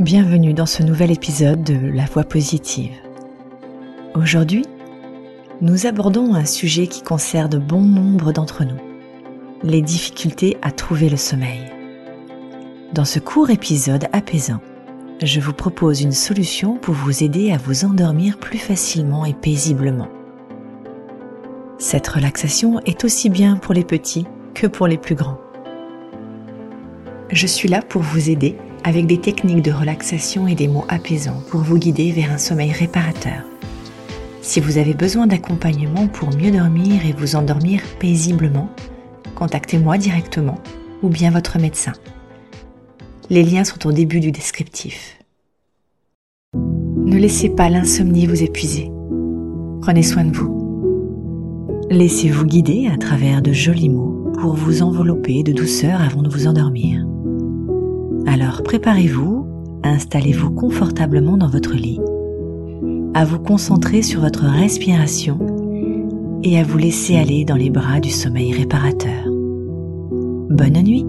Bienvenue dans ce nouvel épisode de La Voix positive. Aujourd'hui, nous abordons un sujet qui concerne bon nombre d'entre nous, les difficultés à trouver le sommeil. Dans ce court épisode apaisant, je vous propose une solution pour vous aider à vous endormir plus facilement et paisiblement. Cette relaxation est aussi bien pour les petits que pour les plus grands. Je suis là pour vous aider avec des techniques de relaxation et des mots apaisants pour vous guider vers un sommeil réparateur. Si vous avez besoin d'accompagnement pour mieux dormir et vous endormir paisiblement, contactez-moi directement ou bien votre médecin. Les liens sont au début du descriptif. Ne laissez pas l'insomnie vous épuiser. Prenez soin de vous. Laissez-vous guider à travers de jolis mots pour vous envelopper de douceur avant de vous endormir. Alors préparez-vous, installez-vous confortablement dans votre lit, à vous concentrer sur votre respiration et à vous laisser aller dans les bras du sommeil réparateur. Bonne nuit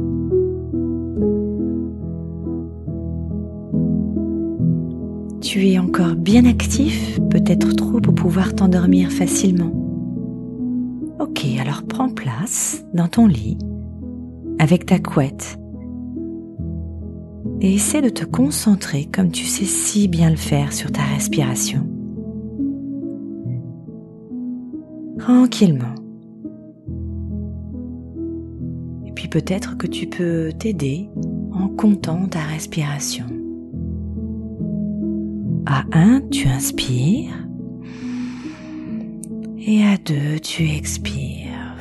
Tu es encore bien actif, peut-être trop pour pouvoir t'endormir facilement. Ok, alors prends place dans ton lit avec ta couette et essaie de te concentrer comme tu sais si bien le faire sur ta respiration. Tranquillement. Et puis peut-être que tu peux t'aider en comptant ta respiration. À 1, tu inspires. Et à 2, tu expires.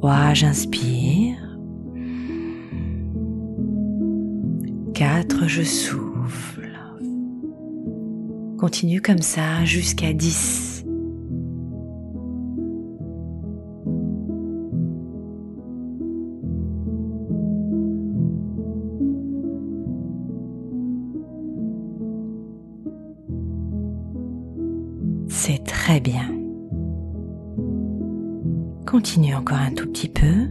3, j'inspire. 4, je souffle. Continue comme ça jusqu'à 10. C'est très bien. Continue encore un tout petit peu.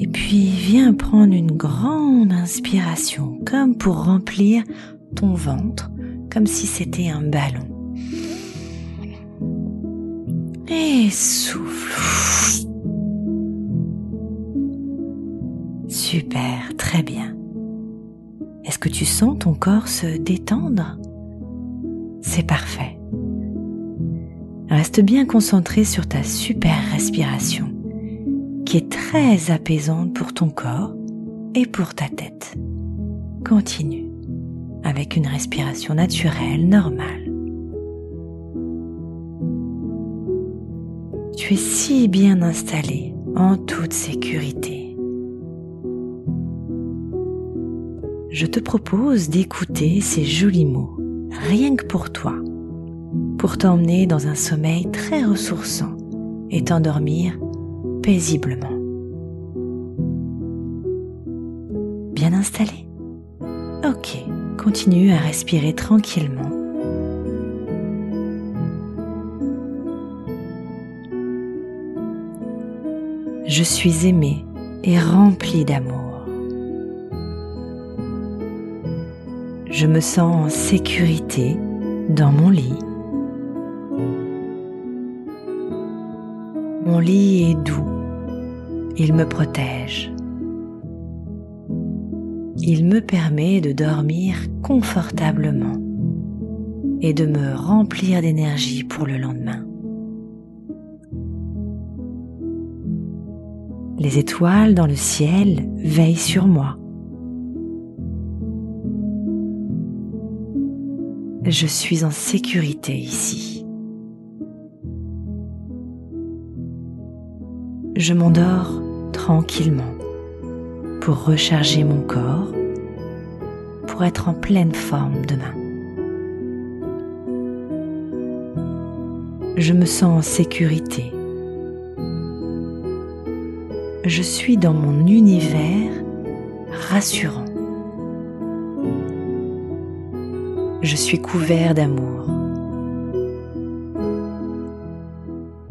Et puis viens prendre une grande inspiration, comme pour remplir ton ventre, comme si c'était un ballon. Et souffle. Super, très bien. Est-ce que tu sens ton corps se détendre? C'est parfait. Reste bien concentré sur ta super respiration qui est très apaisante pour ton corps et pour ta tête. Continue avec une respiration naturelle, normale. Tu es si bien installé en toute sécurité. Je te propose d'écouter ces jolis mots, rien que pour toi, pour t'emmener dans un sommeil très ressourçant et t'endormir paisiblement. Bien installé Ok, continue à respirer tranquillement. Je suis aimé et rempli d'amour. Je me sens en sécurité dans mon lit. Mon lit est doux. Il me protège. Il me permet de dormir confortablement et de me remplir d'énergie pour le lendemain. Les étoiles dans le ciel veillent sur moi. Je suis en sécurité ici. Je m'endors tranquillement pour recharger mon corps, pour être en pleine forme demain. Je me sens en sécurité. Je suis dans mon univers rassurant. Je suis couvert d'amour.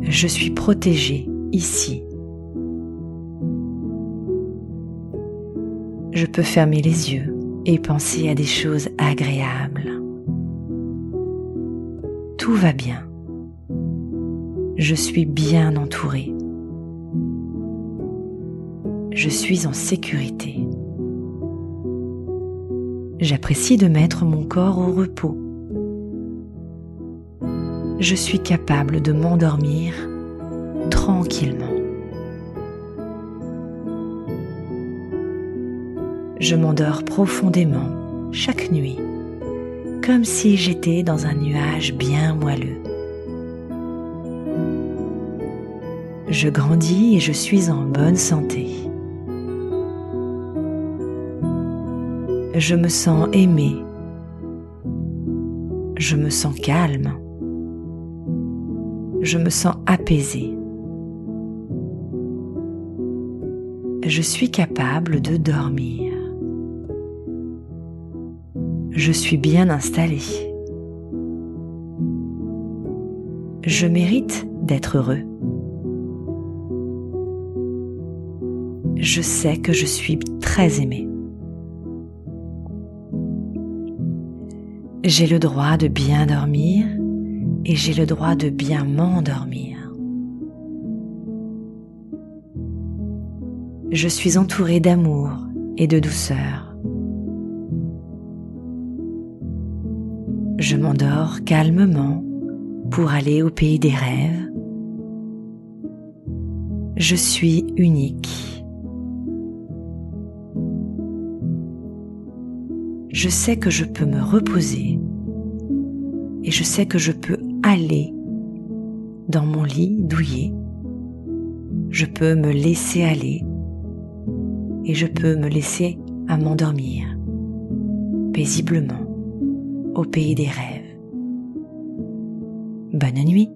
Je suis protégé ici je peux fermer les yeux et penser à des choses agréables. Tout va bien. Je suis bien entourée. Je suis en sécurité. J'apprécie de mettre mon corps au repos. Je suis capable de m'endormir tranquillement. Je m'endors profondément chaque nuit, comme si j'étais dans un nuage bien moelleux. Je grandis et je suis en bonne santé. Je me sens aimé. Je me sens calme. Je me sens apaisé. Je suis capable de dormir. Je suis bien installé. Je mérite d'être heureux. Je sais que je suis très aimé. J'ai le droit de bien dormir et j'ai le droit de bien m'endormir. Je suis entouré d'amour et de douceur. Je m'endors calmement pour aller au pays des rêves. Je suis unique. Je sais que je peux me reposer et je sais que je peux aller dans mon lit douillet. Je peux me laisser aller et je peux me laisser à m'endormir paisiblement au pays des rêves. Bonne nuit